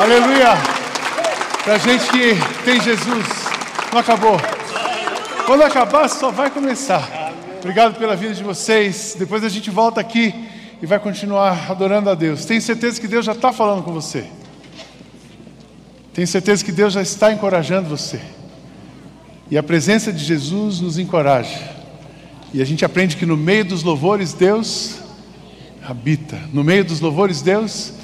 Aleluia! Pra gente que tem Jesus, não acabou. Quando acabar, só vai começar. Obrigado pela vida de vocês. Depois a gente volta aqui e vai continuar adorando a Deus. Tenho certeza que Deus já está falando com você. Tenho certeza que Deus já está encorajando você. E a presença de Jesus nos encoraja. E a gente aprende que no meio dos louvores Deus habita. No meio dos louvores Deus habita.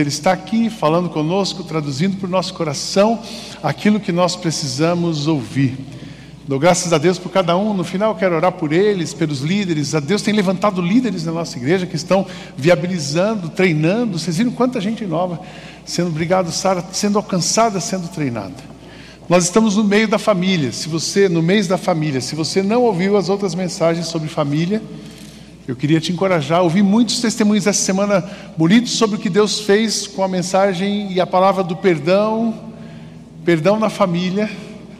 Ele está aqui falando conosco, traduzindo para o nosso coração aquilo que nós precisamos ouvir. Dou graças a Deus por cada um. No final, quero orar por eles, pelos líderes. A Deus tem levantado líderes na nossa igreja que estão viabilizando, treinando. Vocês viram quanta gente nova sendo, obrigado, Sara, sendo alcançada, sendo treinada. Nós estamos no meio da família. Se você, no mês da família, se você não ouviu as outras mensagens sobre família, eu queria te encorajar. Ouvi muitos testemunhos essa semana bonitos sobre o que Deus fez com a mensagem e a palavra do perdão, perdão na família,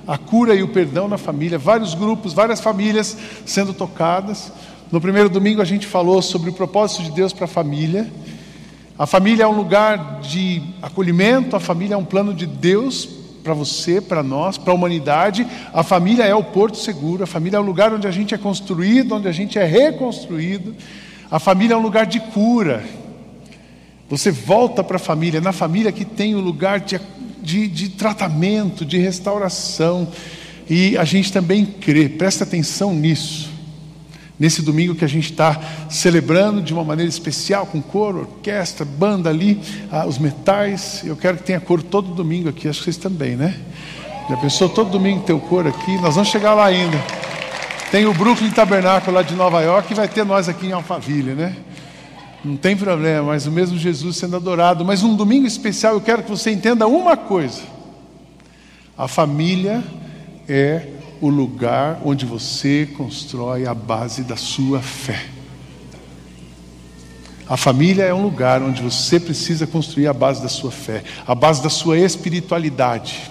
a cura e o perdão na família. Vários grupos, várias famílias sendo tocadas. No primeiro domingo a gente falou sobre o propósito de Deus para a família. A família é um lugar de acolhimento, a família é um plano de Deus para você, para nós, para a humanidade. A família é o porto seguro, a família é o lugar onde a gente é construído, onde a gente é reconstruído. A família é um lugar de cura. Você volta para a família, na família que tem o lugar de, de, de tratamento, de restauração. E a gente também crê, presta atenção nisso. Nesse domingo que a gente está celebrando de uma maneira especial, com coro, orquestra, banda ali, ah, os metais. Eu quero que tenha coro todo domingo aqui, acho que vocês também, né? Já pensou todo domingo ter o coro aqui? Nós vamos chegar lá ainda. Tem o Brooklyn Tabernáculo lá de Nova York e vai ter nós aqui em Alphaville, né? Não tem problema, mas o mesmo Jesus sendo adorado. Mas um domingo especial eu quero que você entenda uma coisa: a família é o lugar onde você constrói a base da sua fé. A família é um lugar onde você precisa construir a base da sua fé, a base da sua espiritualidade.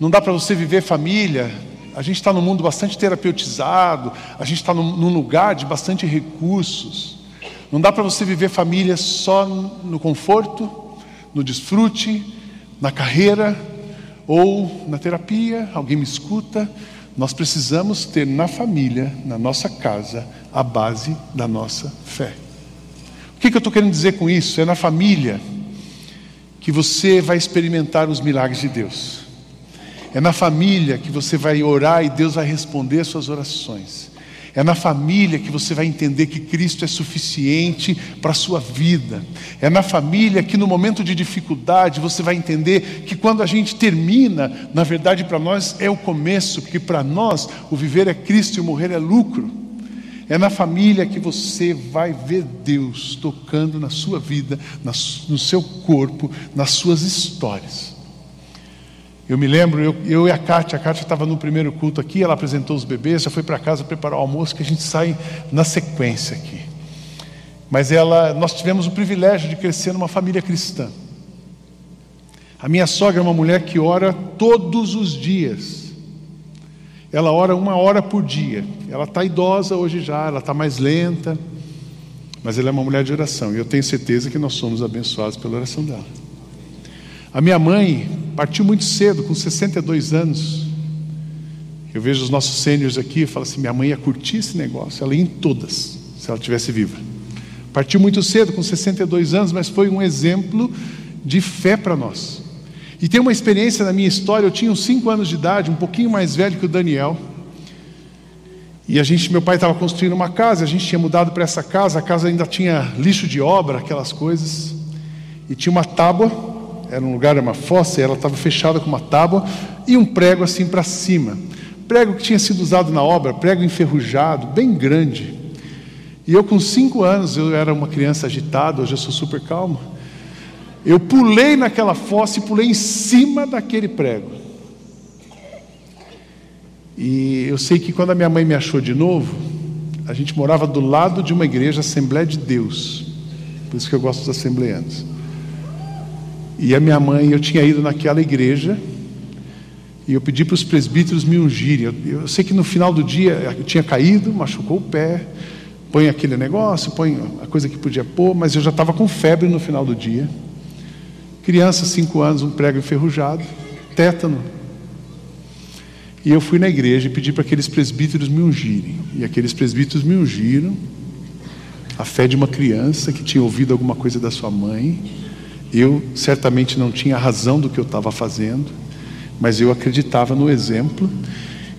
Não dá para você viver família. A gente está num mundo bastante terapeutizado, a gente está num, lugar de bastante recursos. Não dá para você viver família só no conforto, no desfrute, na carreira, ou na terapia, alguém me escuta. Nós precisamos ter na família, na nossa casa, a base da nossa fé. O que, que eu estou querendo dizer com isso? É na família que você vai experimentar os milagres de Deus. É na família que você vai orar e Deus vai responder as suas orações. É na família que você vai entender que Cristo é suficiente para a sua vida. É na família que no momento de dificuldade você vai entender que quando a gente termina, na verdade para nós é o começo, porque para nós o viver é Cristo e o morrer é lucro. É na família que você vai ver Deus tocando na sua vida, no seu corpo, nas suas histórias. Eu me lembro, eu, eu e a Kátia, a Kátia estava no primeiro culto aqui, ela apresentou os bebês, já foi para casa preparar o almoço, que a gente sai na sequência aqui. Mas ela, nós tivemos o privilégio de crescer numa família cristã. A minha sogra é uma mulher que ora todos os dias. Ela ora uma hora por dia. Ela está idosa hoje já, ela está mais lenta, mas ela é uma mulher de oração. E eu tenho certeza que nós somos abençoados pela oração dela. A minha mãe partiu muito cedo, com 62 anos. Eu vejo os nossos sêniores aqui e falo assim: minha mãe ia curtir esse negócio, ela ia em todas, se ela tivesse viva. Partiu muito cedo, com 62 anos, mas foi um exemplo de fé para nós. E tem uma experiência na minha história, eu tinha uns 5 anos de idade, um pouquinho mais velho que o Daniel. E a gente, meu pai estava construindo uma casa, a gente tinha mudado para essa casa, a casa ainda tinha lixo de obra, aquelas coisas. E tinha uma tábua era um lugar, era uma fossa, e ela estava fechada com uma tábua e um prego assim para cima. Prego que tinha sido usado na obra, prego enferrujado, bem grande. E eu, com cinco anos, eu era uma criança agitada, hoje eu sou super calmo. Eu pulei naquela fossa e pulei em cima daquele prego. E eu sei que quando a minha mãe me achou de novo, a gente morava do lado de uma igreja, Assembleia de Deus. Por isso que eu gosto dos assembleanos. E a minha mãe, eu tinha ido naquela igreja e eu pedi para os presbíteros me ungirem. Eu, eu, sei que no final do dia eu tinha caído, machucou o pé, põe aquele negócio, põe a coisa que podia pôr, mas eu já estava com febre no final do dia. Criança, cinco anos, um prego enferrujado, tétano. E eu fui na igreja e pedi para aqueles presbíteros me ungirem. E aqueles presbíteros me ungiram. A fé de uma criança que tinha ouvido alguma coisa da sua mãe. Eu certamente não tinha razão do que eu estava fazendo, mas eu acreditava no exemplo.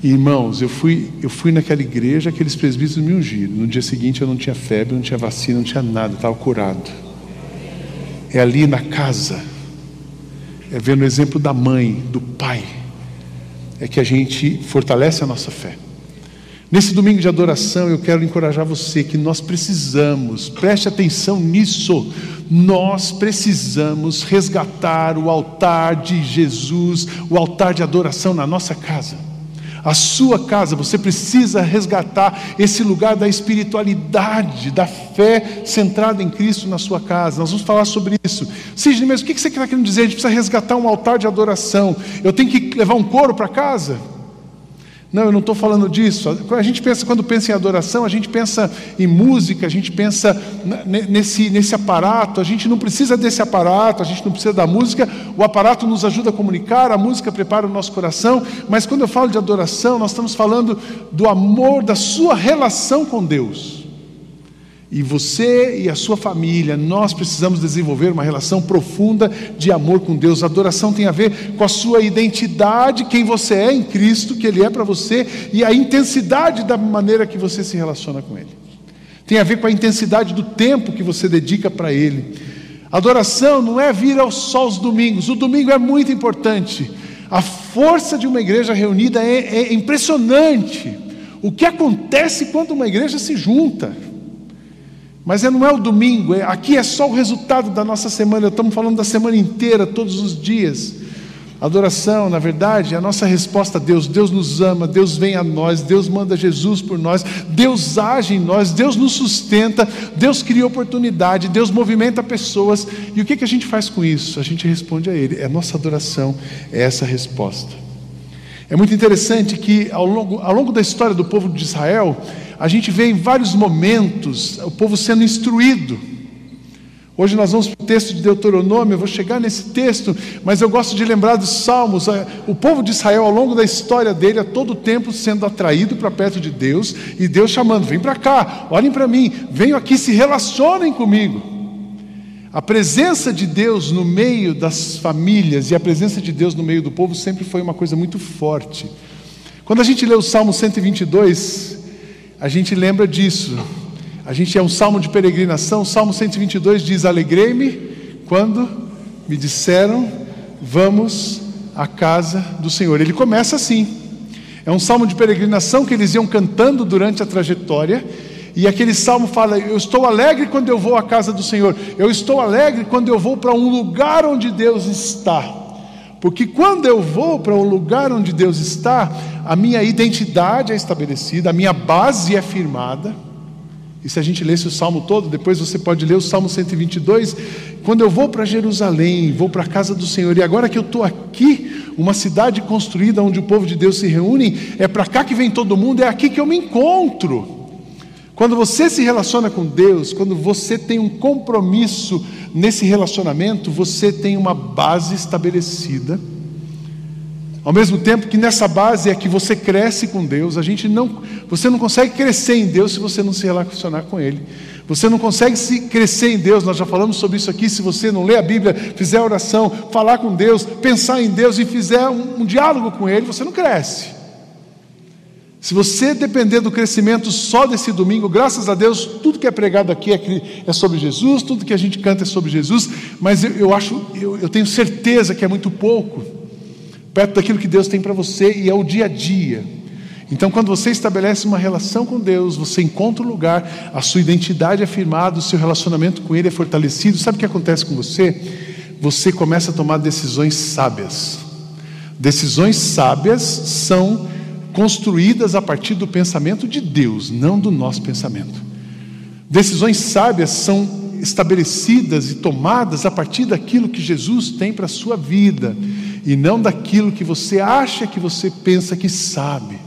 E, irmãos, eu fui, eu fui naquela igreja, aqueles presbíteros me ungiram. No dia seguinte eu não tinha febre, não tinha vacina, não tinha nada, estava curado. É ali na casa, é vendo o exemplo da mãe, do pai é que a gente fortalece a nossa fé. Nesse domingo de adoração, eu quero encorajar você que nós precisamos, preste atenção nisso, nós precisamos resgatar o altar de Jesus, o altar de adoração na nossa casa a sua casa, você precisa resgatar esse lugar da espiritualidade, da fé centrada em Cristo na sua casa. Nós vamos falar sobre isso. Sidney, mas o que você está querendo dizer? A gente precisa resgatar um altar de adoração. Eu tenho que levar um couro para casa? Não, eu não estou falando disso. A gente pensa, quando pensa em adoração, a gente pensa em música, a gente pensa nesse, nesse aparato. A gente não precisa desse aparato, a gente não precisa da música. O aparato nos ajuda a comunicar, a música prepara o nosso coração. Mas quando eu falo de adoração, nós estamos falando do amor, da sua relação com Deus. E você e a sua família, nós precisamos desenvolver uma relação profunda de amor com Deus. A adoração tem a ver com a sua identidade, quem você é em Cristo, que Ele é para você, e a intensidade da maneira que você se relaciona com Ele. Tem a ver com a intensidade do tempo que você dedica para Ele. Adoração não é vir ao só os domingos, o domingo é muito importante. A força de uma igreja reunida é, é impressionante. O que acontece quando uma igreja se junta? Mas não é o domingo, é, aqui é só o resultado da nossa semana, estamos falando da semana inteira, todos os dias. Adoração, na verdade, é a nossa resposta a Deus. Deus nos ama, Deus vem a nós, Deus manda Jesus por nós, Deus age em nós, Deus nos sustenta, Deus cria oportunidade, Deus movimenta pessoas. E o que, que a gente faz com isso? A gente responde a Ele. É a nossa adoração, é essa resposta. É muito interessante que ao longo, ao longo da história do povo de Israel, a gente vê em vários momentos o povo sendo instruído. Hoje nós vamos para o texto de Deuteronômio, eu vou chegar nesse texto, mas eu gosto de lembrar dos Salmos. O povo de Israel, ao longo da história dele, a todo tempo sendo atraído para perto de Deus, e Deus chamando: vem para cá, olhem para mim, venham aqui, se relacionem comigo. A presença de Deus no meio das famílias e a presença de Deus no meio do povo sempre foi uma coisa muito forte. Quando a gente lê o Salmo 122, a gente lembra disso. A gente é um salmo de peregrinação. O salmo 122 diz: Alegrei-me quando me disseram, vamos à casa do Senhor. Ele começa assim. É um salmo de peregrinação que eles iam cantando durante a trajetória. E aquele salmo fala: Eu estou alegre quando eu vou à casa do Senhor. Eu estou alegre quando eu vou para um lugar onde Deus está. Porque quando eu vou para o lugar onde Deus está, a minha identidade é estabelecida, a minha base é firmada. E se a gente lesse o salmo todo, depois você pode ler o salmo 122. Quando eu vou para Jerusalém, vou para a casa do Senhor, e agora que eu estou aqui, uma cidade construída onde o povo de Deus se reúne, é para cá que vem todo mundo, é aqui que eu me encontro. Quando você se relaciona com Deus, quando você tem um compromisso nesse relacionamento, você tem uma base estabelecida. Ao mesmo tempo que nessa base é que você cresce com Deus, a gente não, você não consegue crescer em Deus se você não se relacionar com Ele. Você não consegue se crescer em Deus, nós já falamos sobre isso aqui. Se você não lê a Bíblia, fizer oração, falar com Deus, pensar em Deus e fizer um, um diálogo com Ele, você não cresce. Se você depender do crescimento só desse domingo, graças a Deus, tudo que é pregado aqui é, é sobre Jesus, tudo que a gente canta é sobre Jesus, mas eu, eu acho, eu, eu tenho certeza que é muito pouco, perto daquilo que Deus tem para você e é o dia a dia. Então, quando você estabelece uma relação com Deus, você encontra um lugar, a sua identidade é firmada, o seu relacionamento com Ele é fortalecido. Sabe o que acontece com você? Você começa a tomar decisões sábias. Decisões sábias são construídas a partir do pensamento de Deus, não do nosso pensamento. Decisões sábias são estabelecidas e tomadas a partir daquilo que Jesus tem para a sua vida e não daquilo que você acha que você pensa que sabe.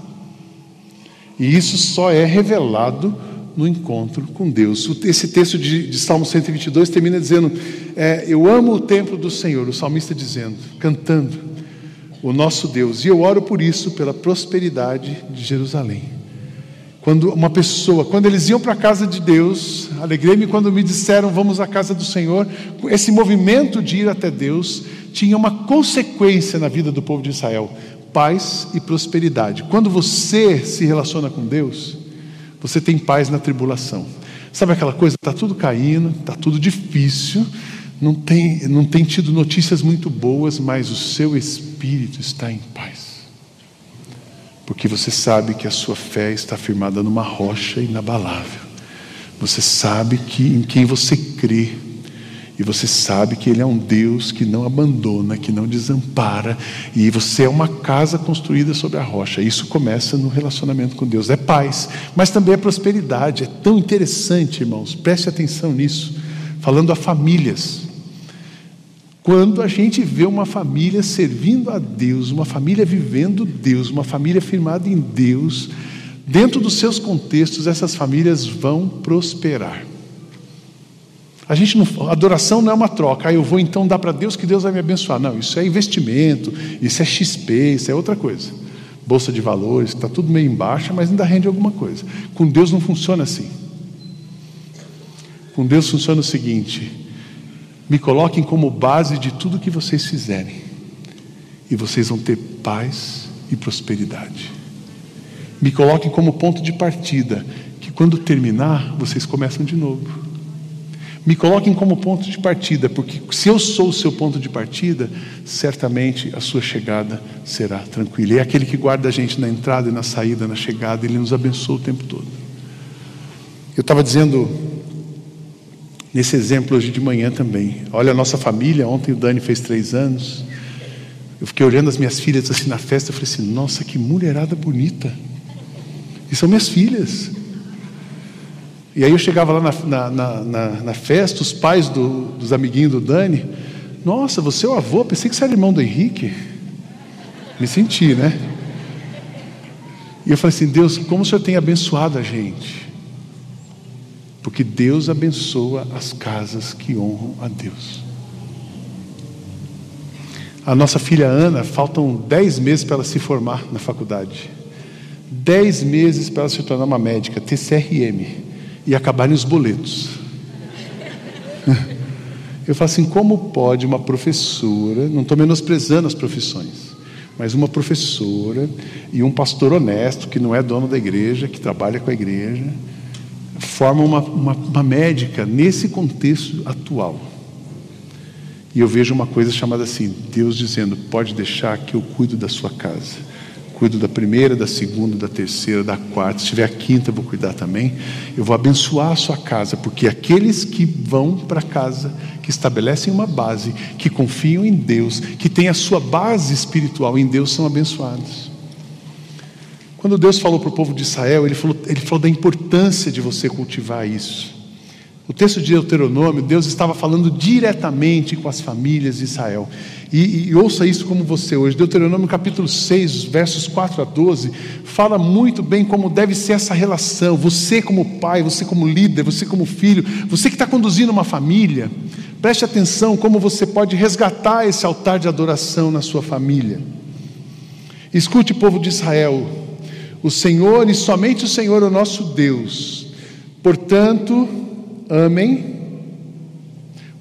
E isso só é revelado no encontro com Deus. Esse texto de, de Salmo 122 termina dizendo: é, Eu amo o templo do Senhor, o salmista dizendo, cantando, o nosso Deus, e eu oro por isso, pela prosperidade de Jerusalém. Quando uma pessoa, quando eles iam para a casa de Deus, alegrei-me quando me disseram vamos à casa do Senhor, esse movimento de ir até Deus tinha uma consequência na vida do povo de Israel: paz e prosperidade. Quando você se relaciona com Deus, você tem paz na tribulação. Sabe aquela coisa, está tudo caindo, está tudo difícil, não tem, não tem tido notícias muito boas, mas o seu espírito está em paz porque você sabe que a sua fé está firmada numa rocha inabalável. Você sabe que em quem você crê. E você sabe que Ele é um Deus que não abandona, que não desampara. E você é uma casa construída sobre a rocha. Isso começa no relacionamento com Deus. É paz, mas também é prosperidade. É tão interessante, irmãos. Preste atenção nisso. Falando a famílias. Quando a gente vê uma família servindo a Deus, uma família vivendo Deus, uma família firmada em Deus, dentro dos seus contextos, essas famílias vão prosperar. A gente não, adoração não é uma troca. Ah, eu vou então dar para Deus que Deus vai me abençoar. Não, isso é investimento, isso é XP, isso é outra coisa. Bolsa de valores, está tudo meio embaixo, mas ainda rende alguma coisa. Com Deus não funciona assim. Com Deus funciona o seguinte: me coloquem como base de tudo que vocês fizerem, e vocês vão ter paz e prosperidade. Me coloquem como ponto de partida, que quando terminar, vocês começam de novo. Me coloquem como ponto de partida, porque se eu sou o seu ponto de partida, certamente a sua chegada será tranquila. E é aquele que guarda a gente na entrada e na saída, na chegada, ele nos abençoa o tempo todo. Eu estava dizendo nesse exemplo hoje de manhã também. Olha a nossa família, ontem o Dani fez três anos. Eu fiquei olhando as minhas filhas assim na festa, eu falei assim, nossa, que mulherada bonita. E são minhas filhas. E aí eu chegava lá na, na, na, na festa, os pais do, dos amiguinhos do Dani, nossa, você é o avô, pensei que você era irmão do Henrique. Me senti, né? E eu falei assim, Deus, como o Senhor tem abençoado a gente porque Deus abençoa as casas que honram a Deus. A nossa filha Ana, faltam dez meses para ela se formar na faculdade. Dez meses para ela se tornar uma médica, TCRM, e acabarem os boletos. Eu falo assim: como pode uma professora, não estou menosprezando as profissões, mas uma professora e um pastor honesto, que não é dono da igreja, que trabalha com a igreja, forma uma, uma, uma médica nesse contexto atual. E eu vejo uma coisa chamada assim: Deus dizendo, pode deixar que eu cuido da sua casa. Cuido da primeira, da segunda, da terceira, da quarta. Se tiver a quinta, eu vou cuidar também. Eu vou abençoar a sua casa, porque aqueles que vão para casa, que estabelecem uma base, que confiam em Deus, que têm a sua base espiritual em Deus, são abençoados. Quando Deus falou para o povo de Israel, ele falou, ele falou da importância de você cultivar isso. O texto de Deuteronômio, Deus estava falando diretamente com as famílias de Israel. E, e, ouça isso como você hoje. Deuteronômio capítulo 6, versos 4 a 12, fala muito bem como deve ser essa relação. Você como pai, você como líder, você como filho, você que está conduzindo uma família, preste atenção como você pode resgatar esse altar de adoração na sua família. Escute, povo de Israel, o Senhor e somente o Senhor é o nosso Deus. Portanto, amem.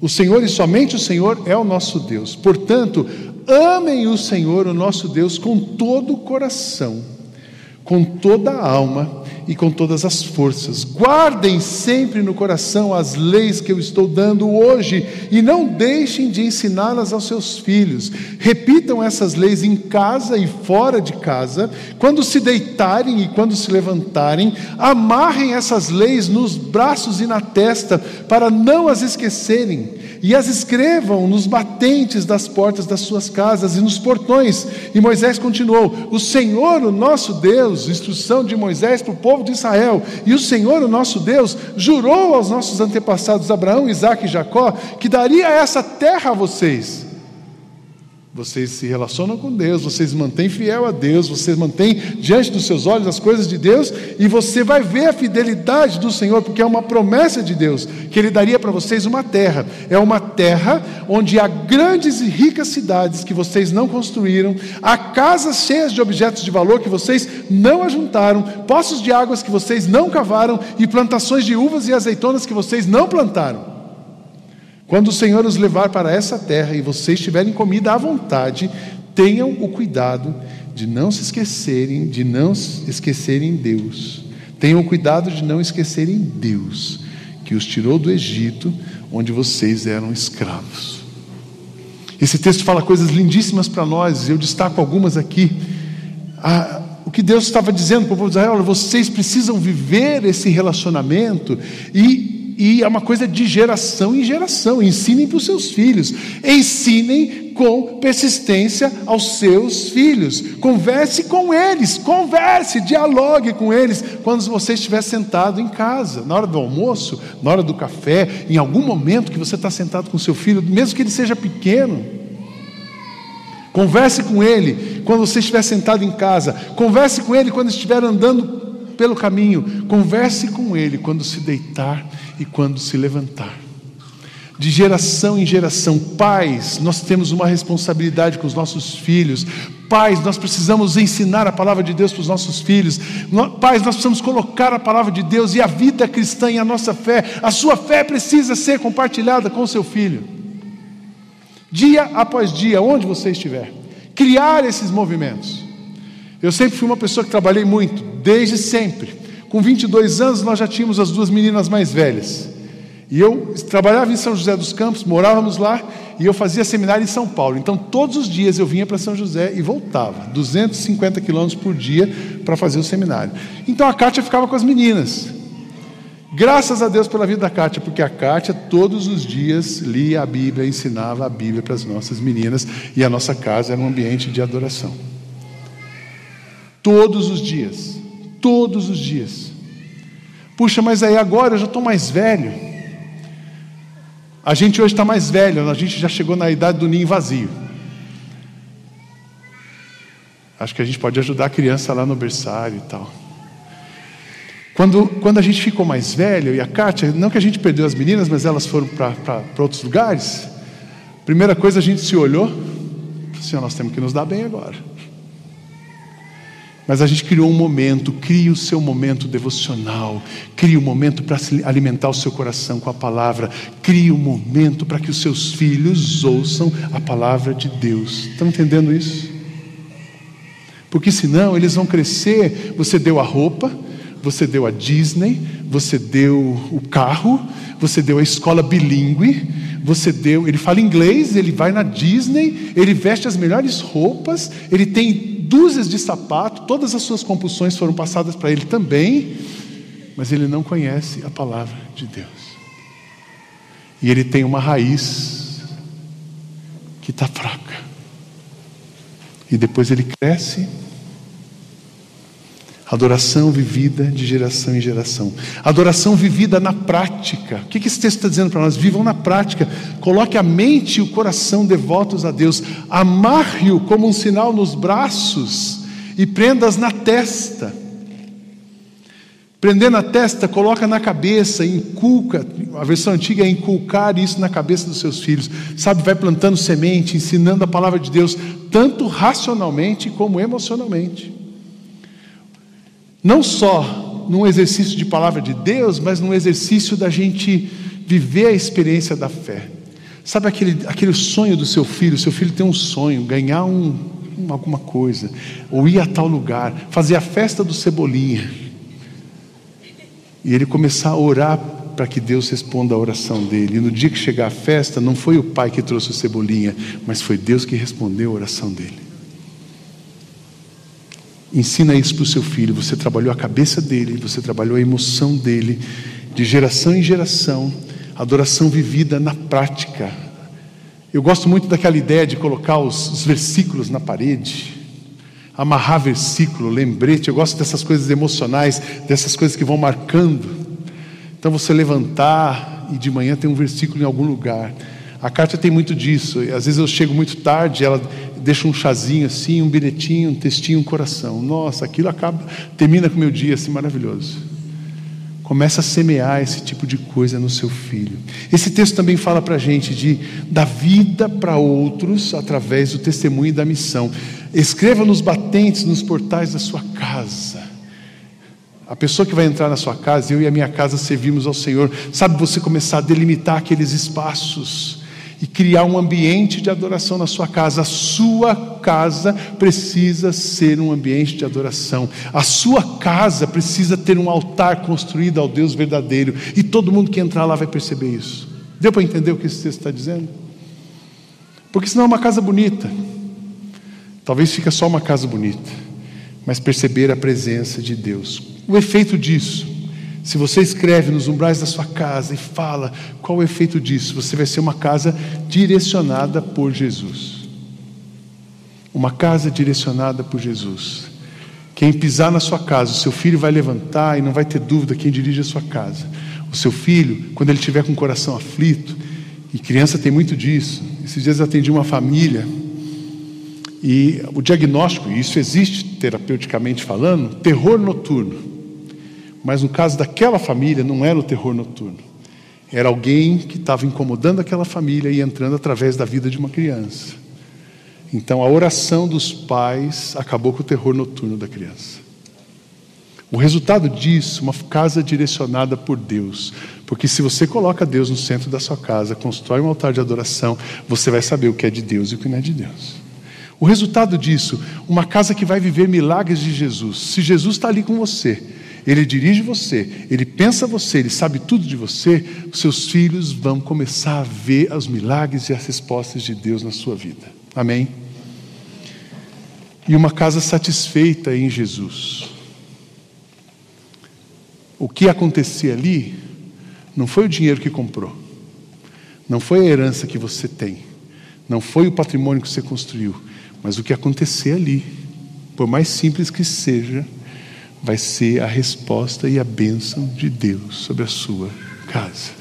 O Senhor e somente o Senhor é o nosso Deus. Portanto, amem o Senhor, o nosso Deus, com todo o coração, com toda a alma e com todas as forças. Guardem sempre no coração as leis que eu estou dando hoje e não deixem de ensiná-las aos seus filhos. Repitam essas leis em casa e fora de casa, quando se deitarem e quando se levantarem. Amarrem essas leis nos braços e na testa, para não as esquecerem e as escrevam nos batentes das portas das suas casas e nos portões. E Moisés continuou: O Senhor, o nosso Deus, instrução de Moisés para o povo de Israel, e o Senhor, o nosso Deus, jurou aos nossos antepassados Abraão, Isaque e Jacó que daria essa terra a vocês. Vocês se relacionam com Deus, vocês mantêm fiel a Deus, vocês mantêm diante dos seus olhos as coisas de Deus, e você vai ver a fidelidade do Senhor, porque é uma promessa de Deus, que Ele daria para vocês uma terra. É uma terra onde há grandes e ricas cidades que vocês não construíram, há casas cheias de objetos de valor que vocês não ajuntaram, poços de águas que vocês não cavaram, e plantações de uvas e azeitonas que vocês não plantaram. Quando o Senhor os levar para essa terra e vocês tiverem comida à vontade, tenham o cuidado de não se esquecerem, de não esquecerem Deus. Tenham o cuidado de não esquecerem Deus, que os tirou do Egito, onde vocês eram escravos. Esse texto fala coisas lindíssimas para nós, eu destaco algumas aqui. Ah, o que Deus estava dizendo para o povo de Israel: vocês precisam viver esse relacionamento e e é uma coisa de geração em geração. Ensinem para os seus filhos. Ensinem com persistência aos seus filhos. Converse com eles, converse, dialogue com eles quando você estiver sentado em casa, na hora do almoço, na hora do café, em algum momento que você está sentado com seu filho, mesmo que ele seja pequeno. Converse com ele quando você estiver sentado em casa. Converse com ele quando estiver andando pelo caminho. Converse com ele quando se deitar e quando se levantar. De geração em geração, pais, nós temos uma responsabilidade com os nossos filhos. Pais, nós precisamos ensinar a palavra de Deus para os nossos filhos. Pais, nós precisamos colocar a palavra de Deus e a vida cristã e a nossa fé. A sua fé precisa ser compartilhada com o seu filho. Dia após dia, onde você estiver. Criar esses movimentos. Eu sempre fui uma pessoa que trabalhei muito, desde sempre. Com 22 anos, nós já tínhamos as duas meninas mais velhas. E eu trabalhava em São José dos Campos, morávamos lá, e eu fazia seminário em São Paulo. Então, todos os dias eu vinha para São José e voltava, 250 quilômetros por dia para fazer o seminário. Então, a Kátia ficava com as meninas. Graças a Deus pela vida da Kátia, porque a Kátia todos os dias lia a Bíblia, ensinava a Bíblia para as nossas meninas, e a nossa casa era um ambiente de adoração. Todos os dias todos os dias. Puxa, mas aí agora eu já estou mais velho. A gente hoje está mais velho, a gente já chegou na idade do ninho vazio. Acho que a gente pode ajudar a criança lá no berçário e tal. Quando, quando a gente ficou mais velho, e a Kátia, não que a gente perdeu as meninas, mas elas foram para outros lugares, primeira coisa a gente se olhou, assim, nós temos que nos dar bem agora. Mas a gente criou um momento, crie o seu momento devocional, crie um momento para alimentar o seu coração com a palavra, crie um momento para que os seus filhos ouçam a palavra de Deus. Estão entendendo isso? Porque senão eles vão crescer. Você deu a roupa, você deu a Disney, você deu o carro, você deu a escola bilíngue, você deu. Ele fala inglês, ele vai na Disney, ele veste as melhores roupas, ele tem dúzias de sapato, todas as suas compulsões foram passadas para ele também, mas ele não conhece a palavra de Deus. E ele tem uma raiz que está fraca. E depois ele cresce Adoração vivida de geração em geração. Adoração vivida na prática. O que esse texto está dizendo para nós? Vivam na prática. Coloque a mente e o coração devotos a Deus. Amarre-o como um sinal nos braços e prendas na testa. Prender na testa, coloca na cabeça, inculca. A versão antiga é inculcar isso na cabeça dos seus filhos. Sabe, vai plantando semente, ensinando a palavra de Deus, tanto racionalmente como emocionalmente. Não só num exercício de palavra de Deus, mas num exercício da gente viver a experiência da fé. Sabe aquele, aquele sonho do seu filho? Seu filho tem um sonho, ganhar um, alguma coisa, ou ir a tal lugar, fazer a festa do cebolinha. E ele começar a orar para que Deus responda a oração dele. E no dia que chegar a festa, não foi o pai que trouxe o cebolinha, mas foi Deus que respondeu a oração dele. Ensina isso para o seu filho. Você trabalhou a cabeça dele, você trabalhou a emoção dele, de geração em geração, adoração vivida na prática. Eu gosto muito daquela ideia de colocar os, os versículos na parede, amarrar versículo, lembrete. Eu gosto dessas coisas emocionais, dessas coisas que vão marcando. Então você levantar e de manhã tem um versículo em algum lugar. A carta tem muito disso. Às vezes eu chego muito tarde, ela deixa um chazinho assim, um bilhetinho, um textinho, um coração. Nossa, aquilo acaba, termina com o meu dia assim maravilhoso. Começa a semear esse tipo de coisa no seu filho. Esse texto também fala para a gente de dar vida para outros através do testemunho e da missão. Escreva nos batentes, nos portais da sua casa. A pessoa que vai entrar na sua casa, eu e a minha casa servimos ao Senhor. Sabe você começar a delimitar aqueles espaços e criar um ambiente de adoração na sua casa. A sua casa precisa ser um ambiente de adoração. A sua casa precisa ter um altar construído ao Deus verdadeiro. E todo mundo que entrar lá vai perceber isso. Deu para entender o que esse texto está dizendo? Porque senão é uma casa bonita. Talvez fique só uma casa bonita, mas perceber a presença de Deus. O efeito disso se você escreve nos umbrais da sua casa e fala qual é o efeito disso, você vai ser uma casa direcionada por Jesus. Uma casa direcionada por Jesus. Quem pisar na sua casa, o seu filho vai levantar e não vai ter dúvida quem dirige a sua casa. O seu filho, quando ele estiver com o coração aflito, e criança tem muito disso. Esses dias eu atendi uma família e o diagnóstico, e isso existe terapeuticamente falando, terror noturno. Mas no caso daquela família, não era o terror noturno. Era alguém que estava incomodando aquela família e entrando através da vida de uma criança. Então a oração dos pais acabou com o terror noturno da criança. O resultado disso, uma casa direcionada por Deus. Porque se você coloca Deus no centro da sua casa, constrói um altar de adoração, você vai saber o que é de Deus e o que não é de Deus. O resultado disso, uma casa que vai viver milagres de Jesus. Se Jesus está ali com você, ele dirige você, ele pensa você, ele sabe tudo de você, seus filhos vão começar a ver os milagres e as respostas de Deus na sua vida. Amém? E uma casa satisfeita em Jesus. O que acontecia ali não foi o dinheiro que comprou, não foi a herança que você tem, não foi o patrimônio que você construiu, mas o que acontecer ali, por mais simples que seja, vai ser a resposta e a bênção de Deus sobre a sua casa.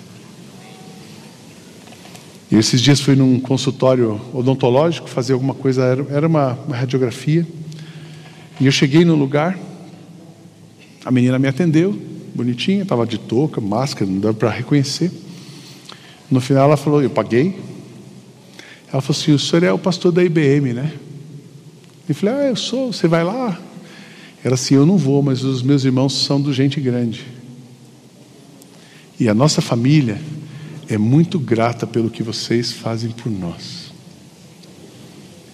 E esses dias fui num consultório odontológico fazer alguma coisa, era uma, uma radiografia. E eu cheguei no lugar, a menina me atendeu, bonitinha, estava de touca, máscara, não dava para reconhecer. No final ela falou, eu paguei. Ela falou assim, o senhor é o pastor da IBM, né? Eu falei, ah, eu sou, você vai lá? Era assim: eu não vou, mas os meus irmãos são do gente grande. E a nossa família é muito grata pelo que vocês fazem por nós.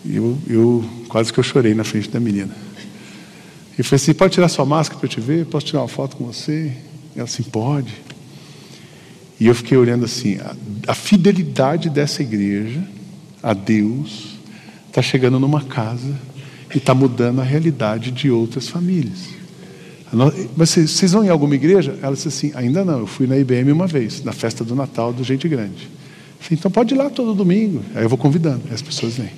Eu, eu quase que eu chorei na frente da menina. E falei assim: pode tirar sua máscara para eu te ver? Posso tirar uma foto com você? Ela assim: pode. E eu fiquei olhando assim: a, a fidelidade dessa igreja a Deus está chegando numa casa e está mudando a realidade de outras famílias. Mas vocês vão em alguma igreja? Ela disse assim: ainda não, eu fui na IBM uma vez, na festa do Natal do Gente Grande. Falei, então pode ir lá todo domingo. Aí eu vou convidando, as pessoas vêm.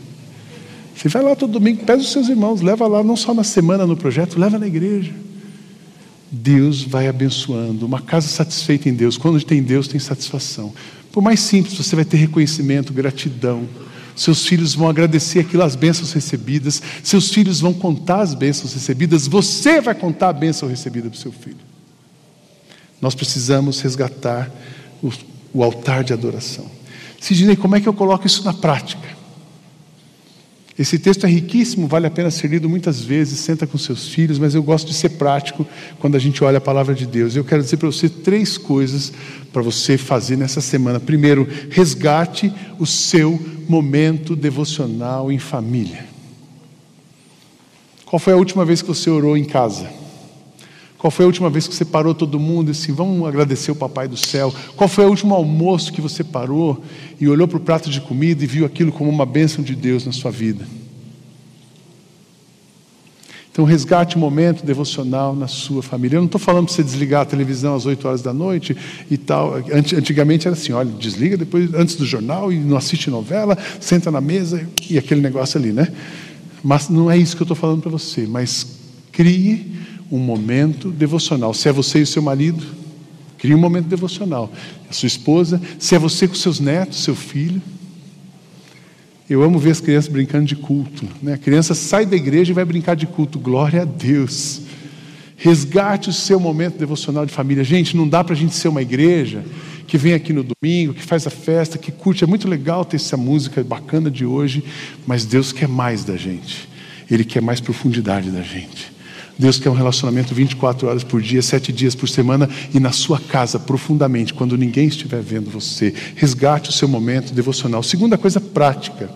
Você vai lá todo domingo, pede os seus irmãos, leva lá, não só na semana no projeto, leva na igreja. Deus vai abençoando. Uma casa satisfeita em Deus, quando tem Deus, tem satisfação. Por mais simples, você vai ter reconhecimento, gratidão. Seus filhos vão agradecer aquilo, as bênçãos recebidas. Seus filhos vão contar as bênçãos recebidas. Você vai contar a bênção recebida para o seu filho. Nós precisamos resgatar o, o altar de adoração. Sidney, como é que eu coloco isso na prática? Esse texto é riquíssimo, vale a pena ser lido muitas vezes, senta com seus filhos, mas eu gosto de ser prático quando a gente olha a palavra de Deus. Eu quero dizer para você três coisas para você fazer nessa semana. Primeiro, resgate o seu momento devocional em família. Qual foi a última vez que você orou em casa? Qual foi a última vez que você parou todo mundo e assim, vamos agradecer o Papai do céu? Qual foi o último almoço que você parou e olhou para o prato de comida e viu aquilo como uma bênção de Deus na sua vida? Então, resgate um momento devocional na sua família. Eu não estou falando para você desligar a televisão às 8 horas da noite e tal. Antigamente era assim: olha, desliga depois, antes do jornal e não assiste novela, senta na mesa e aquele negócio ali, né? Mas não é isso que eu estou falando para você. Mas crie um momento devocional. Se é você e o seu marido, Crie um momento devocional. A sua esposa, se é você com seus netos, seu filho. Eu amo ver as crianças brincando de culto. Né? A criança sai da igreja e vai brincar de culto. Glória a Deus. Resgate o seu momento devocional de família. Gente, não dá para a gente ser uma igreja que vem aqui no domingo, que faz a festa, que curte. É muito legal ter essa música bacana de hoje, mas Deus quer mais da gente. Ele quer mais profundidade da gente. Deus quer um relacionamento 24 horas por dia, sete dias por semana e na sua casa profundamente, quando ninguém estiver vendo você. Resgate o seu momento devocional. Segunda coisa prática: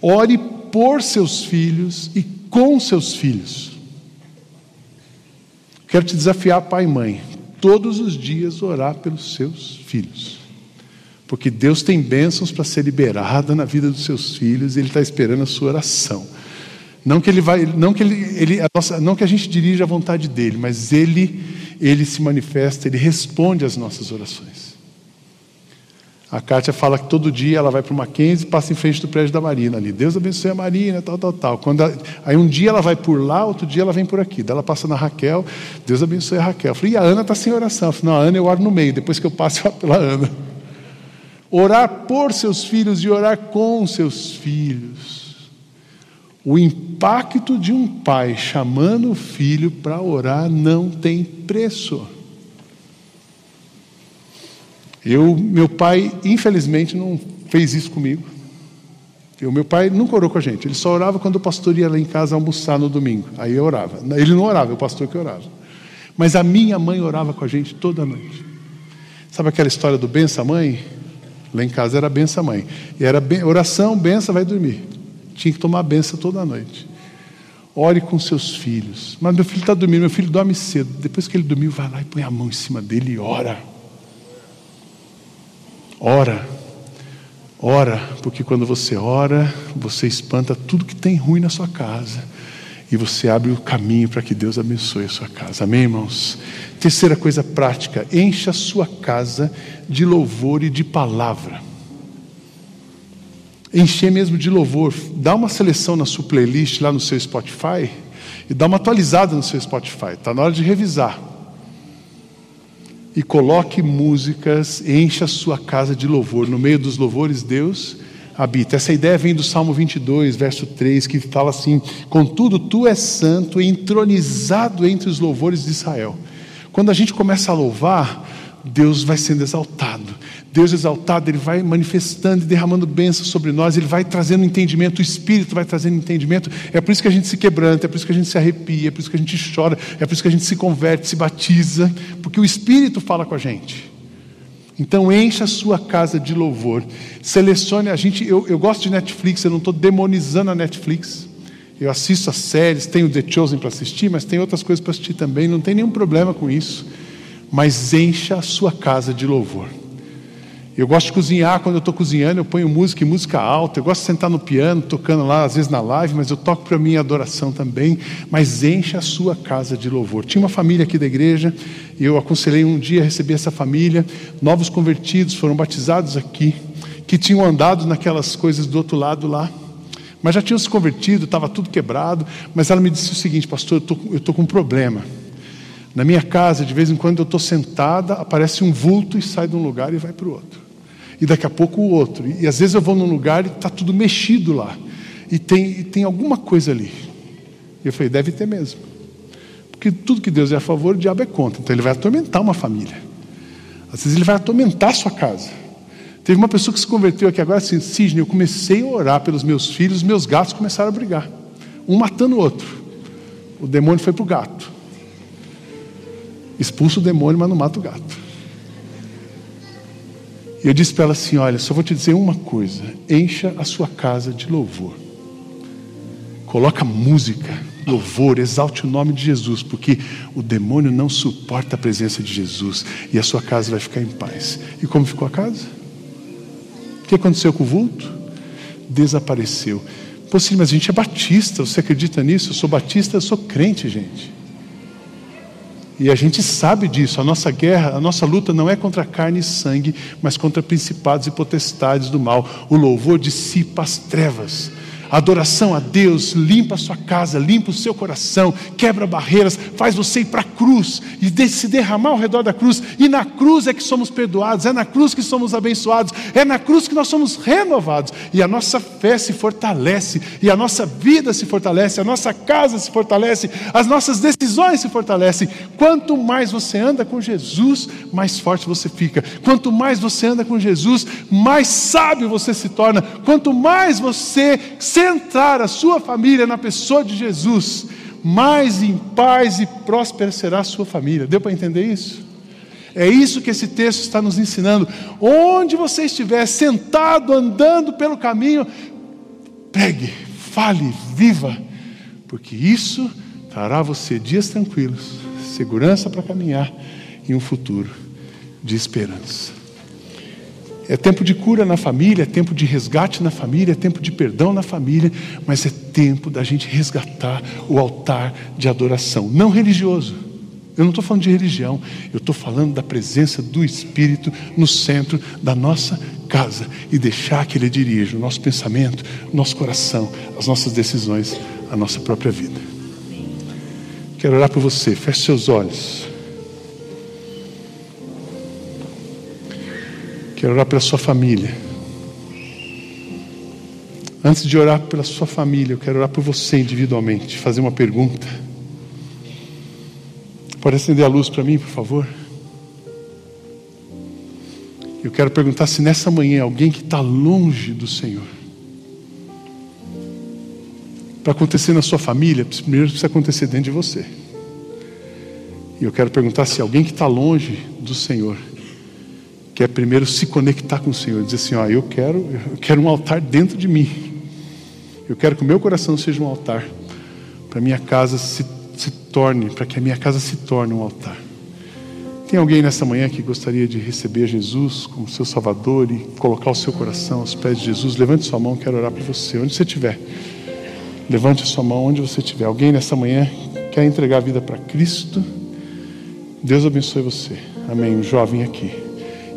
ore por seus filhos e com seus filhos. Quero te desafiar, pai e mãe, todos os dias orar pelos seus filhos. Porque Deus tem bênçãos para ser liberada na vida dos seus filhos e Ele está esperando a sua oração. Não que ele vai, não que ele, ele nossa, não que a gente dirija a vontade dele, mas ele, ele se manifesta, ele responde às nossas orações. A Kátia fala que todo dia ela vai para uma Mackenzie e passa em frente do prédio da Marina ali. Deus abençoe a Marina, tal, tal, tal. Quando ela, aí um dia ela vai por lá, outro dia ela vem por aqui. Daí ela passa na Raquel, Deus abençoe a Raquel. Eu falei, e a Ana está sem oração. Eu falei, não, a Ana eu oro no meio, depois que eu passo, eu oro pela Ana. Orar por seus filhos e orar com seus filhos. O impacto de um pai chamando o filho para orar não tem preço. Eu, meu pai, infelizmente, não fez isso comigo. O meu pai nunca orou com a gente. Ele só orava quando o pastor ia lá em casa almoçar no domingo. Aí eu orava. Ele não orava, é o pastor que orava. Mas a minha mãe orava com a gente toda noite. Sabe aquela história do benção mãe? Lá em casa era benção mãe. E era oração, benção, vai dormir. Tinha que tomar a benção toda noite. Ore com seus filhos. Mas meu filho está dormindo, meu filho dorme cedo. Depois que ele dormiu, vai lá e põe a mão em cima dele e ora. Ora. Ora, porque quando você ora, você espanta tudo que tem ruim na sua casa. E você abre o caminho para que Deus abençoe a sua casa. Amém, irmãos? Terceira coisa prática: encha a sua casa de louvor e de palavra encher mesmo de louvor. Dá uma seleção na sua playlist lá no seu Spotify e dá uma atualizada no seu Spotify. Está na hora de revisar. E coloque músicas, encha a sua casa de louvor. No meio dos louvores, Deus habita. Essa ideia vem do Salmo 22, verso 3, que fala assim: Contudo, tu és santo, entronizado entre os louvores de Israel. Quando a gente começa a louvar, Deus vai sendo exaltado. Deus exaltado, Ele vai manifestando e derramando bênçãos sobre nós, Ele vai trazendo entendimento, o Espírito vai trazendo entendimento. É por isso que a gente se quebranta, é por isso que a gente se arrepia, é por isso que a gente chora, é por isso que a gente se converte, se batiza, porque o Espírito fala com a gente. Então encha a sua casa de louvor. Selecione a gente. Eu, eu gosto de Netflix, eu não estou demonizando a Netflix. Eu assisto as séries, tenho The Chosen para assistir, mas tem outras coisas para assistir também, não tem nenhum problema com isso mas encha a sua casa de louvor. Eu gosto de cozinhar, quando eu estou cozinhando, eu ponho música e música alta. Eu gosto de sentar no piano, tocando lá, às vezes na live, mas eu toco para minha adoração também. Mas encha a sua casa de louvor. Tinha uma família aqui da igreja, e eu aconselhei um dia a receber essa família. Novos convertidos foram batizados aqui, que tinham andado naquelas coisas do outro lado lá. Mas já tinham se convertido, estava tudo quebrado. Mas ela me disse o seguinte, pastor, eu estou com um problema. Na minha casa, de vez em quando eu estou sentada, aparece um vulto e sai de um lugar e vai para o outro. E daqui a pouco o outro. E, às vezes eu vou num lugar e está tudo mexido lá. E tem, e tem alguma coisa ali. E eu falei, deve ter mesmo. Porque tudo que Deus é a favor, o diabo é contra. Então ele vai atormentar uma família. Às vezes ele vai atormentar a sua casa. Teve uma pessoa que se converteu aqui agora assim, Sidney, eu comecei a orar pelos meus filhos, meus gatos começaram a brigar. Um matando o outro. O demônio foi para o gato. Expulsa o demônio, mas não mata o gato. E eu disse para ela assim: Olha, só vou te dizer uma coisa: encha a sua casa de louvor. Coloca música, louvor, exalte o nome de Jesus, porque o demônio não suporta a presença de Jesus e a sua casa vai ficar em paz. E como ficou a casa? O que aconteceu com o vulto? Desapareceu. Pô, sim, mas a gente é batista, você acredita nisso? Eu sou batista, eu sou crente, gente. E a gente sabe disso. A nossa guerra, a nossa luta não é contra carne e sangue, mas contra principados e potestades do mal. O louvor dissipa as trevas. Adoração a Deus limpa a sua casa, limpa o seu coração, quebra barreiras, faz você ir para a cruz e se derramar ao redor da cruz. E na cruz é que somos perdoados, é na cruz que somos abençoados, é na cruz que nós somos renovados. E a nossa fé se fortalece, e a nossa vida se fortalece, a nossa casa se fortalece, as nossas decisões se fortalecem. Quanto mais você anda com Jesus, mais forte você fica. Quanto mais você anda com Jesus, mais sábio você se torna. Quanto mais você centrar a sua família na pessoa de Jesus, mais em paz e próspera será a sua família. Deu para entender isso? É isso que esse texto está nos ensinando. Onde você estiver sentado, andando pelo caminho, pregue, fale, viva, porque isso trará a você dias tranquilos, segurança para caminhar e um futuro de esperança. É tempo de cura na família, é tempo de resgate na família, é tempo de perdão na família, mas é tempo da gente resgatar o altar de adoração, não religioso. Eu não estou falando de religião, eu estou falando da presença do Espírito no centro da nossa casa e deixar que Ele dirija o nosso pensamento, o nosso coração, as nossas decisões, a nossa própria vida. Quero orar por você, feche seus olhos. Quero orar pela sua família. Antes de orar pela sua família, eu quero orar por você individualmente, fazer uma pergunta. Pode acender a luz para mim, por favor? Eu quero perguntar se nessa manhã alguém que está longe do Senhor, para acontecer na sua família, primeiro precisa acontecer dentro de você. E eu quero perguntar se alguém que está longe do Senhor que é primeiro se conectar com o Senhor, dizer assim: ó, eu quero, eu quero um altar dentro de mim. Eu quero que o meu coração seja um altar para minha casa se, se torne, para que a minha casa se torne um altar. Tem alguém nessa manhã que gostaria de receber Jesus como seu Salvador e colocar o seu coração aos pés de Jesus? Levante sua mão, quero orar por você. Onde você estiver, levante a sua mão onde você estiver. Alguém nessa manhã quer entregar a vida para Cristo? Deus abençoe você. Amém. Jovem aqui.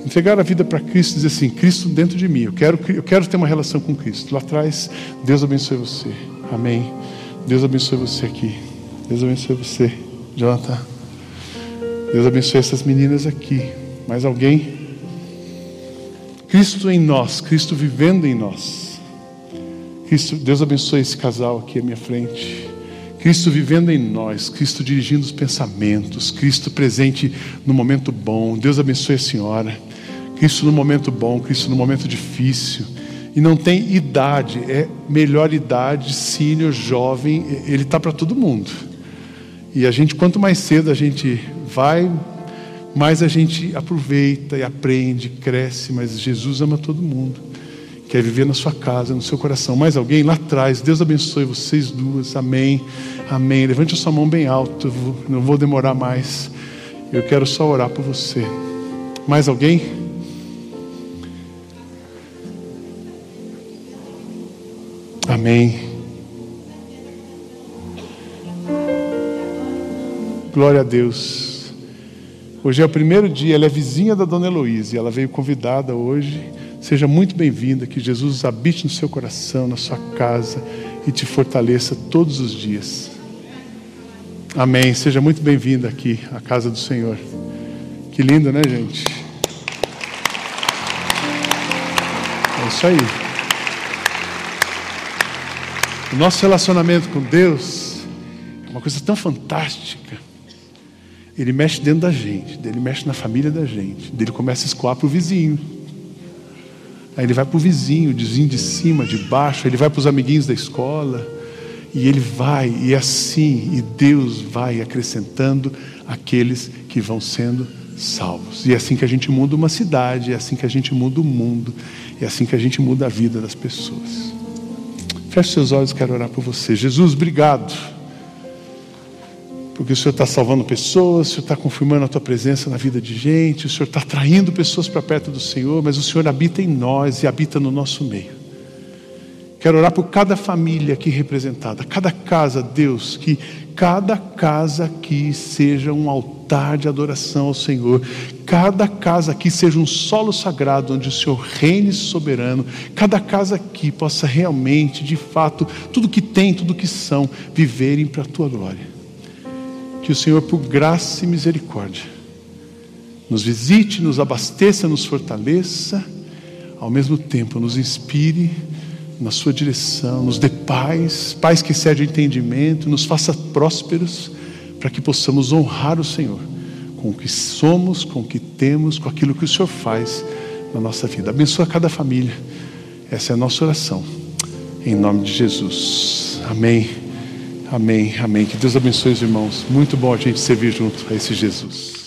Entregar a vida para Cristo e dizer assim: Cristo dentro de mim, eu quero, eu quero ter uma relação com Cristo. Lá atrás, Deus abençoe você. Amém. Deus abençoe você aqui. Deus abençoe você, Jonathan. Deus abençoe essas meninas aqui. Mais alguém? Cristo em nós, Cristo vivendo em nós. Cristo, Deus abençoe esse casal aqui à minha frente. Cristo vivendo em nós, Cristo dirigindo os pensamentos, Cristo presente no momento bom. Deus abençoe a senhora. Cristo no momento bom, Cristo no momento difícil. E não tem idade, é melhor idade, sênior, jovem, ele está para todo mundo. E a gente, quanto mais cedo a gente vai, mais a gente aproveita e aprende, cresce, mas Jesus ama todo mundo. Quer viver na sua casa, no seu coração. Mais alguém lá atrás, Deus abençoe vocês duas, amém, amém. Levante a sua mão bem alto, não vou demorar mais. Eu quero só orar por você. Mais alguém? Amém. Glória a Deus. Hoje é o primeiro dia, ela é vizinha da dona Heloísa, ela veio convidada hoje. Seja muito bem-vinda, que Jesus habite no seu coração, na sua casa e te fortaleça todos os dias. Amém. Seja muito bem-vinda aqui à casa do Senhor. Que lindo, né, gente? É isso aí. O nosso relacionamento com Deus é uma coisa tão fantástica. Ele mexe dentro da gente, ele mexe na família da gente, ele começa a escoar para o vizinho. Aí ele vai para o vizinho, o vizinho de cima, de baixo, ele vai para os amiguinhos da escola, e ele vai, e é assim, e Deus vai acrescentando aqueles que vão sendo salvos. E é assim que a gente muda uma cidade, é assim que a gente muda o mundo, é assim que a gente muda a vida das pessoas. Feche seus olhos, quero orar por você. Jesus, obrigado. Porque o Senhor está salvando pessoas, o Senhor está confirmando a tua presença na vida de gente, o Senhor está atraindo pessoas para perto do Senhor, mas o Senhor habita em nós e habita no nosso meio. Quero orar por cada família aqui representada, cada casa, Deus, que cada casa aqui seja um altar de adoração ao Senhor cada casa aqui seja um solo sagrado onde o Senhor reine soberano, cada casa aqui possa realmente, de fato, tudo que tem, tudo que são, viverem para a tua glória. Que o Senhor, por graça e misericórdia, nos visite, nos abasteça, nos fortaleça, ao mesmo tempo nos inspire na sua direção, nos dê paz, paz que excede o entendimento, nos faça prósperos, para que possamos honrar o Senhor com o que somos, com o que temos, com aquilo que o Senhor faz na nossa vida. Abençoa cada família. Essa é a nossa oração. Em nome de Jesus. Amém. Amém. Amém. Que Deus abençoe os irmãos. Muito bom a gente servir junto a esse Jesus.